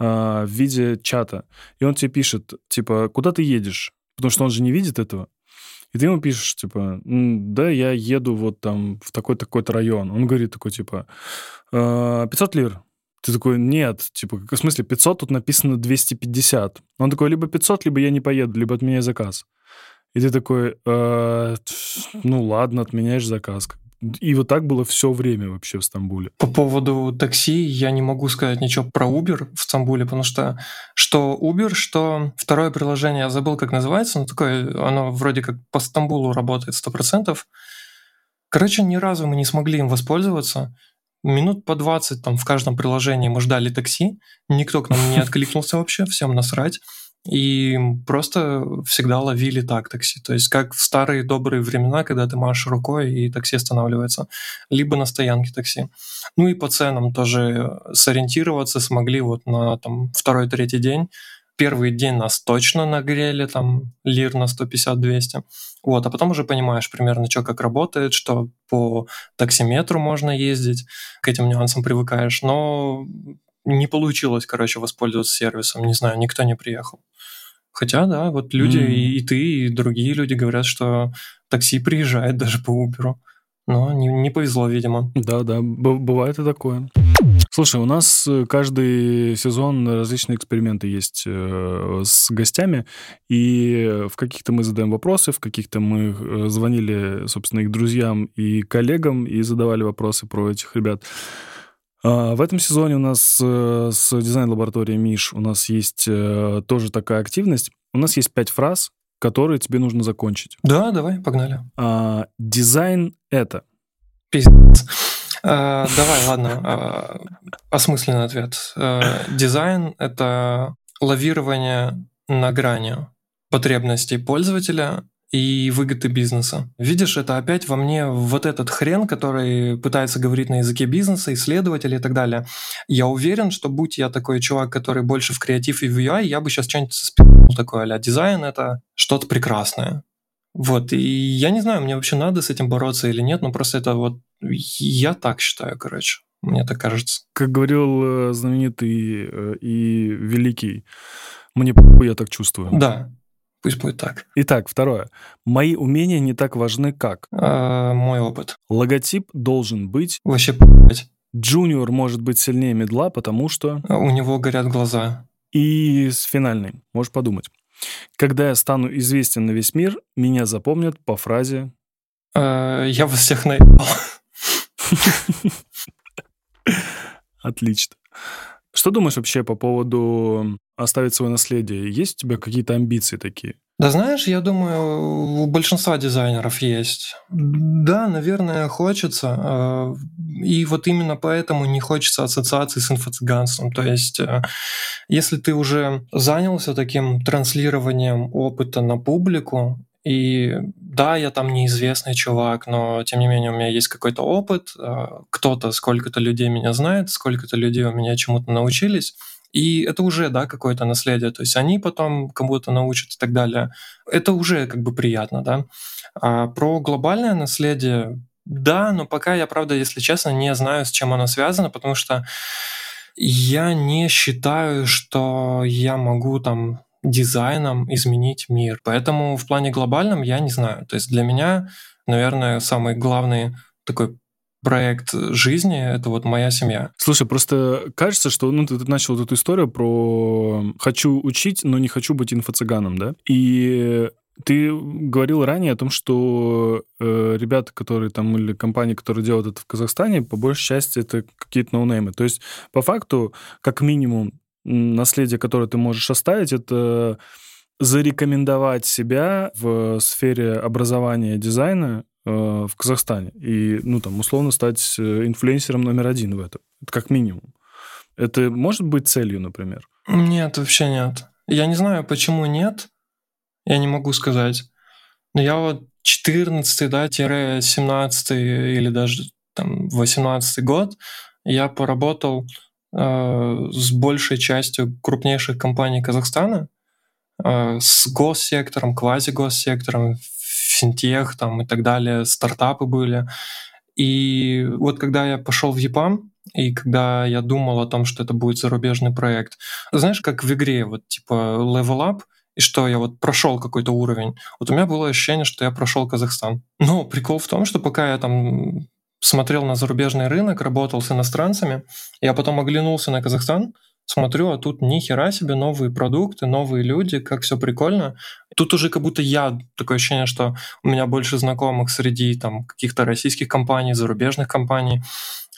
э, в виде чата. И он тебе пишет, типа, куда ты едешь? Потому что он же не видит этого. И ты ему пишешь, типа, да, я еду вот там в такой-то район. Он говорит такой, типа, 500 «А, лир. Ты такой, нет, типа, в смысле 500, тут написано 250. Он такой, либо 500, либо я не поеду, либо отменяй заказ. И ты такой, э, ну ладно, отменяешь заказ. И вот так было все время вообще в Стамбуле. По поводу такси я не могу сказать ничего про Uber в Стамбуле, потому что что Uber, что второе приложение, я забыл, как называется, но такое, оно вроде как по Стамбулу работает 100%. Короче, ни разу мы не смогли им воспользоваться. Минут по 20 там в каждом приложении мы ждали такси, никто к нам не откликнулся вообще, всем насрать и просто всегда ловили так такси. То есть как в старые добрые времена, когда ты машешь рукой и такси останавливается, либо на стоянке такси. Ну и по ценам тоже сориентироваться смогли вот на там второй-третий день. Первый день нас точно нагрели, там лир на 150-200. Вот, а потом уже понимаешь примерно, что как работает, что по таксиметру можно ездить, к этим нюансам привыкаешь. Но не получилось, короче, воспользоваться сервисом. Не знаю, никто не приехал. Хотя, да, вот люди, mm. и, и ты, и другие люди говорят, что такси приезжает даже по Uber. Но не, не повезло, видимо. Да, да, бывает и такое. Слушай, у нас э, каждый сезон различные эксперименты есть э, с гостями, и в каких-то мы задаем вопросы, в каких-то мы э, звонили, собственно, их друзьям и коллегам и задавали вопросы про этих ребят. А в этом сезоне у нас э, с дизайн-лабораторией Миш у нас есть э, тоже такая активность. У нас есть пять фраз, которые тебе нужно закончить. Да, давай, погнали. А, дизайн — это? Пиздец. А, давай, ладно. А, осмысленный ответ. А, дизайн — это лавирование на грани потребностей пользователя и выгоды бизнеса. Видишь, это опять во мне вот этот хрен, который пытается говорить на языке бизнеса, исследователей и так далее. Я уверен, что будь я такой чувак, который больше в креатив и в UI, я бы сейчас что-нибудь спи***нул такое, а дизайн — это что-то прекрасное. Вот, и я не знаю, мне вообще надо с этим бороться или нет, но просто это вот... Я так считаю, короче. Мне так кажется. Как говорил э, знаменитый э, и великий, мне я так чувствую. Да, Пусть будет так. Итак, второе. Мои умения не так важны, как... А, мой опыт. Логотип должен быть... Вообще, блядь. Джуниор может быть сильнее медла, потому что... А, у него горят глаза. И с финальной. Можешь подумать. Когда я стану известен на весь мир, меня запомнят по фразе... А, я вас всех наебал. (laughs) Отлично. Что думаешь вообще по поводу оставить свое наследие? Есть у тебя какие-то амбиции такие? Да знаешь, я думаю, у большинства дизайнеров есть. Да, наверное, хочется. А, и вот именно поэтому не хочется ассоциации с инфо-цыганством. То есть, э, если ты уже занялся таким транслированием опыта на публику, и да, я там неизвестный чувак, но тем не менее у меня есть какой-то опыт, а, кто-то, сколько-то людей меня знает, сколько-то людей у меня чему-то научились, и это уже, да, какое-то наследие. То есть они потом кому-то научат и так далее. Это уже как бы приятно, да. А про глобальное наследие, да, но пока я, правда, если честно, не знаю, с чем оно связано, потому что я не считаю, что я могу там дизайном изменить мир. Поэтому в плане глобальном я не знаю. То есть для меня, наверное, самый главный такой проект жизни — это вот моя семья. Слушай, просто кажется, что ну, ты, ты начал вот эту историю про «хочу учить, но не хочу быть инфо-цыганом», да? И ты говорил ранее о том, что э, ребята, которые там, или компании, которые делают это в Казахстане, по большей части это какие-то ноунеймы. То есть, по факту, как минимум, наследие, которое ты можешь оставить, это зарекомендовать себя в сфере образования дизайна в Казахстане. И, ну, там, условно стать э, инфлюенсером номер один в этом. Это как минимум. Это может быть целью, например? Нет, вообще нет. Я не знаю, почему нет. Я не могу сказать. Но я вот 14 да, 17 или даже там 18 год я поработал Э, с большей частью крупнейших компаний Казахстана, э, с госсектором, квази-госсектором, финтех там и так далее, стартапы были. И вот когда я пошел в ЕПАМ, и когда я думал о том, что это будет зарубежный проект, знаешь, как в игре, вот типа level up, и что я вот прошел какой-то уровень. Вот у меня было ощущение, что я прошел Казахстан. Но прикол в том, что пока я там смотрел на зарубежный рынок, работал с иностранцами. Я потом оглянулся на Казахстан, смотрю, а тут ни хера себе новые продукты, новые люди, как все прикольно. Тут уже как будто я, такое ощущение, что у меня больше знакомых среди там каких-то российских компаний, зарубежных компаний,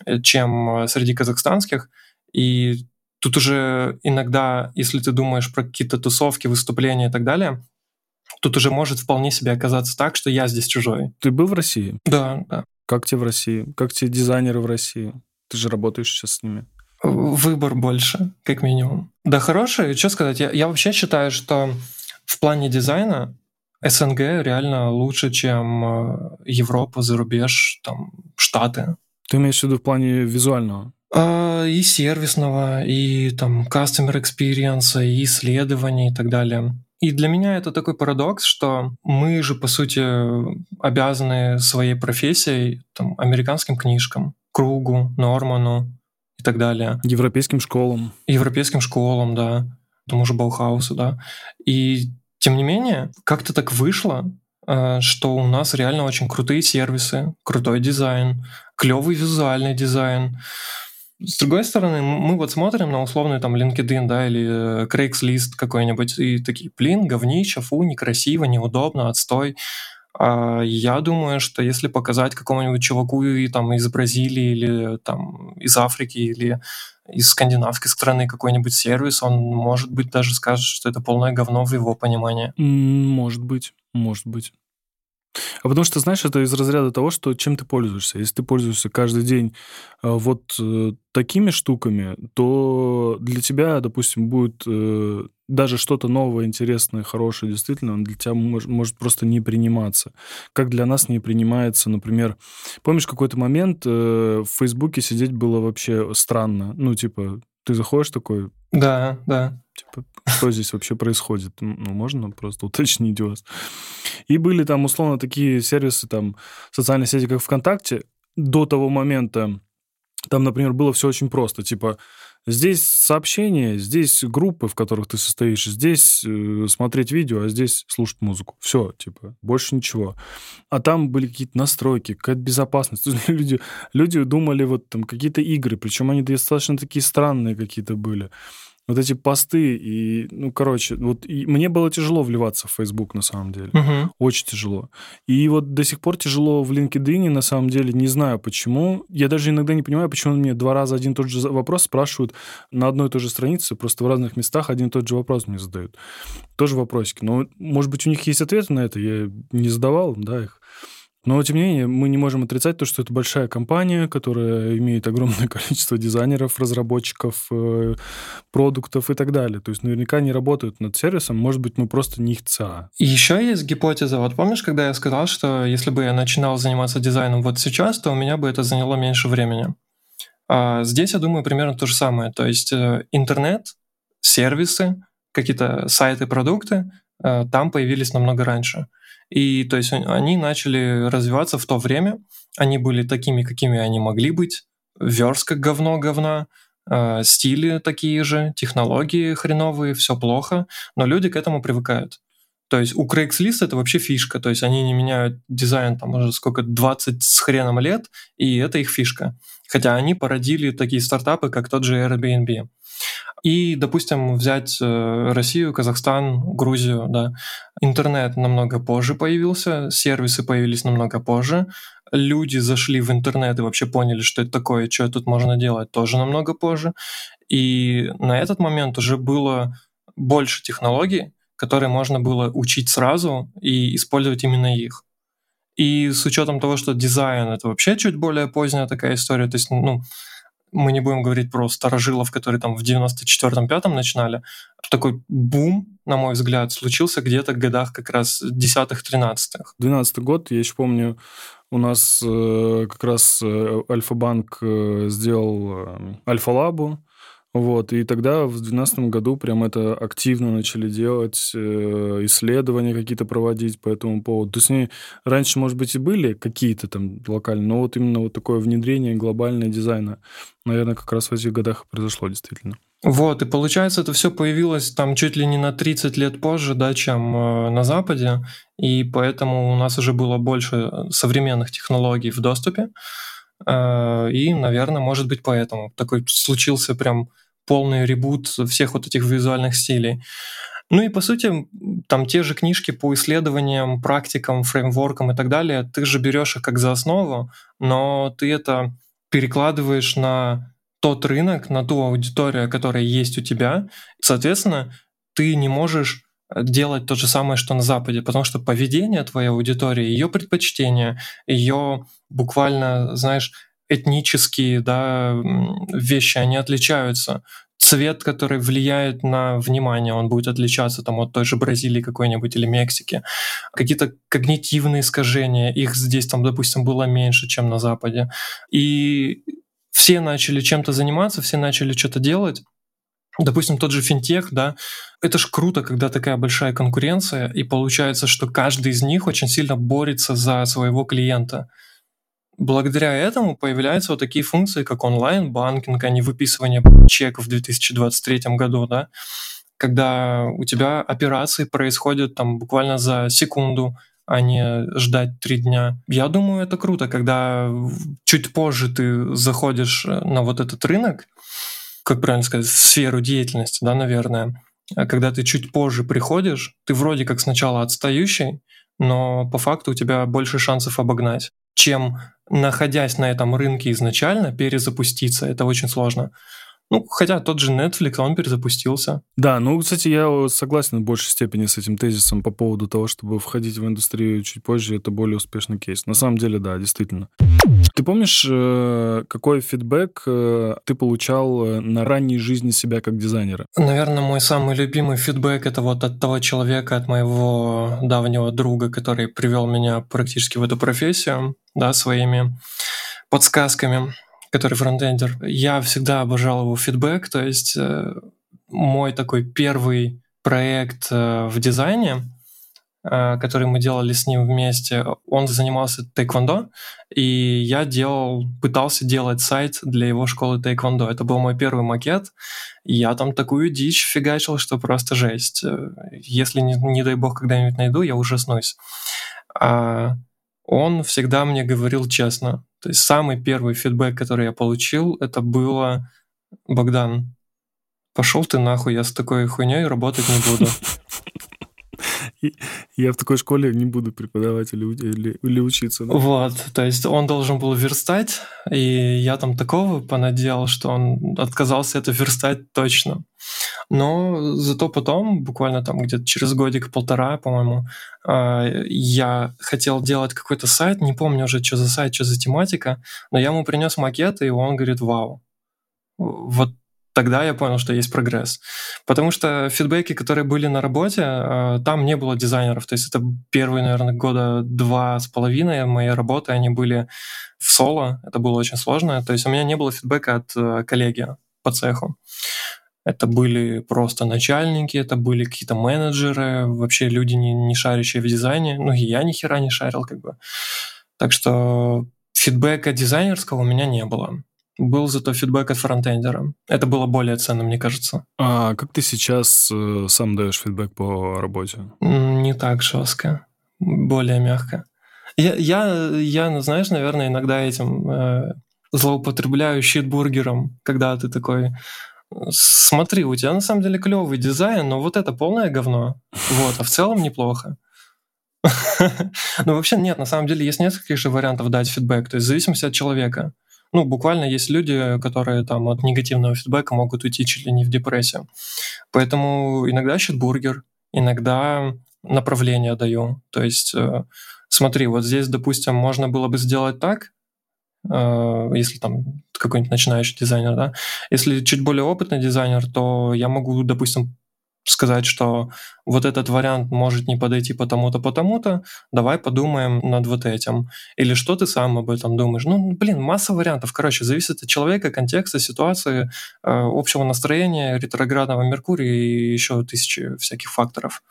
э, чем э, среди казахстанских. И тут уже иногда, если ты думаешь про какие-то тусовки, выступления и так далее, тут уже может вполне себе оказаться так, что я здесь чужой. Ты был в России? Да, да. Как тебе в России? Как тебе дизайнеры в России? Ты же работаешь сейчас с ними. Выбор больше, как минимум. Да, хороший. Что сказать? Я, я вообще считаю, что в плане дизайна СНГ реально лучше, чем э, Европа, зарубеж, там, Штаты. Ты имеешь в виду в плане визуального? А, и сервисного, и там customer experience, и исследований и так далее. И для меня это такой парадокс, что мы же, по сути, обязаны своей профессией там, американским книжкам, Кругу, Норману и так далее. Европейским школам. Европейским школам, да. Тому же Баухаусу, да. И тем не менее, как-то так вышло, э, что у нас реально очень крутые сервисы, крутой дизайн, клевый визуальный дизайн. с другой стороны, мы вот смотрим на условный там LinkedIn, да, или э, Craigslist какой-нибудь, и такие, блин, говнища, фу, некрасиво, неудобно, отстой. А я думаю, что если показать какому-нибудь чуваку и, там, из Бразилии или там, из Африки или из скандинавской страны какой-нибудь сервис, он, может быть, даже скажет, что это полное говно в его понимании. Может быть, может быть. А потому что, знаешь, это из разряда того, что чем ты пользуешься. Если ты пользуешься каждый день э, вот э, такими штуками, то для тебя, допустим, будет э, даже что-то новое, интересное, хорошее, действительно, он для тебя может, может просто не приниматься. Как для нас не принимается, например, помнишь, какой-то момент в Фейсбуке сидеть было вообще странно. Ну, типа, ты заходишь такой... Да, да. Типа, что здесь вообще происходит? Ну, можно просто (laughs) уточнить у вас. И были там, условно, такие сервисы, там, социальные сети, как ВКонтакте, до того момента, там, например, было все очень просто. Типа, здесь сообщения, здесь группы, в которых ты состоишь, здесь э, смотреть видео, а здесь слушать музыку. Все, типа, больше ничего. А там были какие-то настройки, какая-то безопасность. (laughs) люди, люди думали вот там какие-то игры, причем они достаточно такие странные какие-то были вот эти посты и, ну, короче, вот и мне было тяжело вливаться в Facebook на самом деле, угу. очень тяжело. И вот до сих пор тяжело в LinkedIn, на самом деле, не знаю почему. Я даже иногда не понимаю, почему мне два раза один и тот же вопрос спрашивают на одной и той же странице, просто в разных местах один и тот же вопрос мне задают. Тоже вопросики. Но, может быть, у них есть ответы на это, я не задавал, да, их. Но, тем не менее, мы не можем отрицать то, что это большая компания, которая имеет огромное (laughs) количество дизайнеров, разработчиков, э, продуктов и так далее. То есть наверняка они работают над сервисом, может быть, мы просто не их ЦА. И еще есть гипотеза. Вот помнишь, когда я сказал, что если бы я начинал заниматься дизайном вот сейчас, то у меня бы это заняло меньше времени. А здесь, я думаю, примерно то же самое. То есть э, интернет, сервисы, какие-то сайты, продукты э, там появились намного раньше. И то есть они начали развиваться в то время. Они были такими, какими они могли быть. Верстка говно говна, э, стили такие же, технологии хреновые, все плохо, но люди к этому привыкают. То есть у Craigslist это вообще фишка, то есть они не меняют дизайн там уже сколько, 20 с хреном лет, и это их фишка. Хотя они породили такие стартапы, как тот же Airbnb. И, допустим, взять э, Россию, Казахстан, Грузию, да. Интернет намного позже появился, сервисы появились намного позже, люди зашли в интернет и вообще поняли, что это такое, что тут можно делать, тоже намного позже. И на этот момент уже было больше технологий, которые можно было учить сразу и использовать именно их. И с учетом того, что дизайн это вообще чуть более поздняя такая история, то есть, ну, мы не будем говорить про старожилов, которые там в 94-5 начинали. Такой бум, на мой взгляд, случился где-то в годах как раз 10-13-х. 12 год, я еще помню, у нас э, как раз э, Альфа-банк э, сделал э, Альфа-лабу, вот, и тогда в 2012 году прям это активно начали делать, э, исследования какие-то проводить по этому поводу. То есть они раньше, может быть, и были какие-то там локальные, но вот именно вот такое внедрение глобального дизайна, наверное, как раз в этих годах произошло действительно. Вот, и получается, это все появилось там чуть ли не на 30 лет позже, да, чем э, на Западе, и поэтому у нас уже было больше современных технологий в доступе, э, и, наверное, может быть, поэтому такой случился прям полный ребут всех вот этих визуальных стилей. Ну и по сути, там те же книжки по исследованиям, практикам, фреймворкам и так далее, ты же берешь их как за основу, но ты это перекладываешь на тот рынок, на ту аудиторию, которая есть у тебя. Соответственно, ты не можешь делать то же самое, что на Западе, потому что поведение твоей аудитории, ее предпочтения, ее буквально, знаешь, этнические да, вещи, они отличаются. Цвет, который влияет на внимание, он будет отличаться там, от той же Бразилии какой-нибудь или Мексики. Какие-то когнитивные искажения, их здесь, там, допустим, было меньше, чем на Западе. И все начали чем-то заниматься, все начали что-то делать. Допустим, тот же финтех, да, это ж круто, когда такая большая конкуренция, и получается, что каждый из них очень сильно борется за своего клиента. Благодаря этому появляются вот такие функции, как онлайн-банкинг, а не выписывание чеков в 2023 году, да, когда у тебя операции происходят там буквально за секунду, а не ждать три дня. Я думаю, это круто, когда чуть позже ты заходишь э, на вот этот рынок, как правильно сказать, сферу деятельности, да, наверное, а когда ты чуть позже приходишь, ты вроде как сначала отстающий, но по факту у тебя больше шансов обогнать, чем находясь на этом рынке изначально, перезапуститься. Это очень сложно. Ну, хотя тот же Netflix, он перезапустился. Да, ну, кстати, я согласен в большей степени с этим тезисом по поводу того, чтобы входить в индустрию чуть позже, это более успешный кейс. На самом деле, да, действительно. Ты помнишь, э, какой фидбэк э, ты получал э, на ранней жизни себя как дизайнера? Наверное, мой самый любимый фидбэк это вот от того человека, от моего давнего друга, который привел меня практически в эту профессию, да, своими подсказками который фронтендер, я всегда обожал его фидбэк, то есть мой такой первый проект в дизайне, который мы делали с ним вместе, он занимался тайквондо, и я делал, пытался делать сайт для его школы тайквондо. Это был мой первый макет, я там такую дичь фигачил, что просто жесть. Если, не, не дай бог, когда-нибудь найду, я ужаснусь. А он всегда мне говорил честно. То есть самый первый фидбэк, который я получил, это было «Богдан, пошел ты нахуй, я с такой хуйней работать не буду». (laughs) (laughs) Я в такой школе не буду преподавать или, или, или учиться. Да? Вот, то есть он должен был верстать, и я там такого понаделал, что он отказался это верстать точно. Но зато потом, буквально там где-то через годик-полтора, по-моему, а, я хотел делать какой-то сайт, не помню уже, что за сайт, что за тематика, но я ему принес макет, и он говорит, вау, вот тогда я понял, что есть прогресс. Потому что фидбэки, которые были на работе, а, там не было дизайнеров. То есть это первые, наверное, года два с половиной моей работы, они были в соло. Это было очень сложно. То есть у меня не было фидбэка от э, коллеги по цеху. Это были просто начальники, это были какие-то менеджеры, вообще люди, не, не шарящие в дизайне. Ну, и я ни хера не шарил, как бы. Так что фидбэка дизайнерского у меня не было. Был зато фидбэк от фронтендера. Это было более ценно, мне кажется. А как ты сейчас э, сам даешь фидбэк по работе? Не так жестко, более мягко. Я, я, я знаешь, наверное, иногда этим э, злоупотребляю щитбургером, когда ты такой смотри, у тебя на самом деле клевый дизайн, но вот это полное говно. Вот, а в целом неплохо. (laughs) Ну, вообще нет, на самом деле есть несколько же вариантов дать фидбэк, то есть в зависимости от человека. Ну, буквально есть люди, которые там от негативного фидбэка могут уйти чуть ли не в депрессию. Поэтому иногда щитбургер, иногда направление даю. То есть э, смотри, вот здесь, допустим, можно было бы сделать так, э, если там какой-нибудь начинающий дизайнер, да. Если чуть более опытный дизайнер, то я могу, допустим, сказать, что вот этот вариант может не подойти потому-то, потому-то, давай подумаем над вот этим. Или что ты сам об этом думаешь? Ну, блин, масса вариантов. Короче, зависит от человека, контекста, ситуации, э, общего настроения, ретроградного Меркурия и еще тысячи всяких факторов.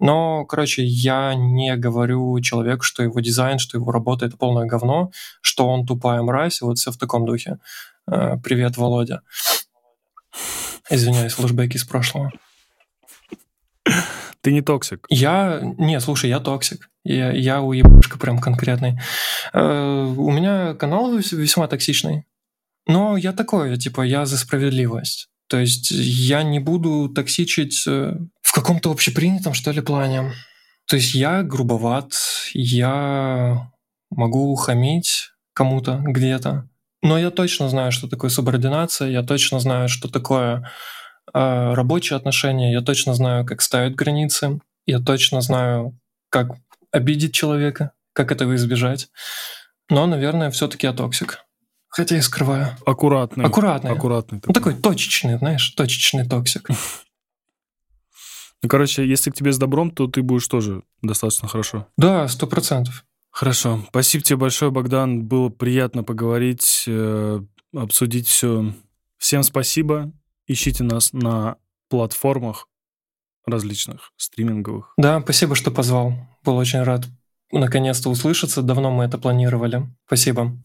Но, короче, я не говорю человеку, что его дизайн, что его работа — это полное говно, что он тупая мразь, вот все в таком духе. Э, привет, Володя. Извиняюсь, флешбеки из прошлого. Ты не токсик. Я... Не, слушай, я токсик. Я, я уебушка прям конкретный. Э, у меня канал весьма токсичный. Но я такой, типа, я за справедливость. То есть я не буду токсичить э, в каком-то общепринятом, что ли, плане. То есть я грубоват, я могу хамить кому-то где-то, но я точно знаю, что такое субординация, я точно знаю, что такое э, рабочие отношения, я точно знаю, как ставить границы, я точно знаю, как обидеть человека, как этого избежать. Но, наверное, все-таки я токсик. Хотя и скрываю. Аккуратный. Аккуратный. Аккуратный. Такой. Ну, такой точечный, знаешь, точечный токсик. (laughs) Ну, короче, если к тебе с добром, то ты будешь тоже достаточно хорошо. Да, сто процентов. Хорошо. Спасибо тебе большое, Богдан. Было приятно поговорить, э, обсудить все. Всем спасибо. Ищите нас на платформах различных стриминговых. Да, спасибо, что позвал. Был очень рад наконец-то услышаться. Давно мы это планировали. Спасибо.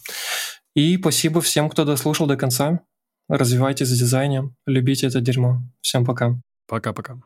И спасибо всем, кто дослушал до конца. Развивайтесь в дизайне, любите это дерьмо. Всем пока. Пока-пока.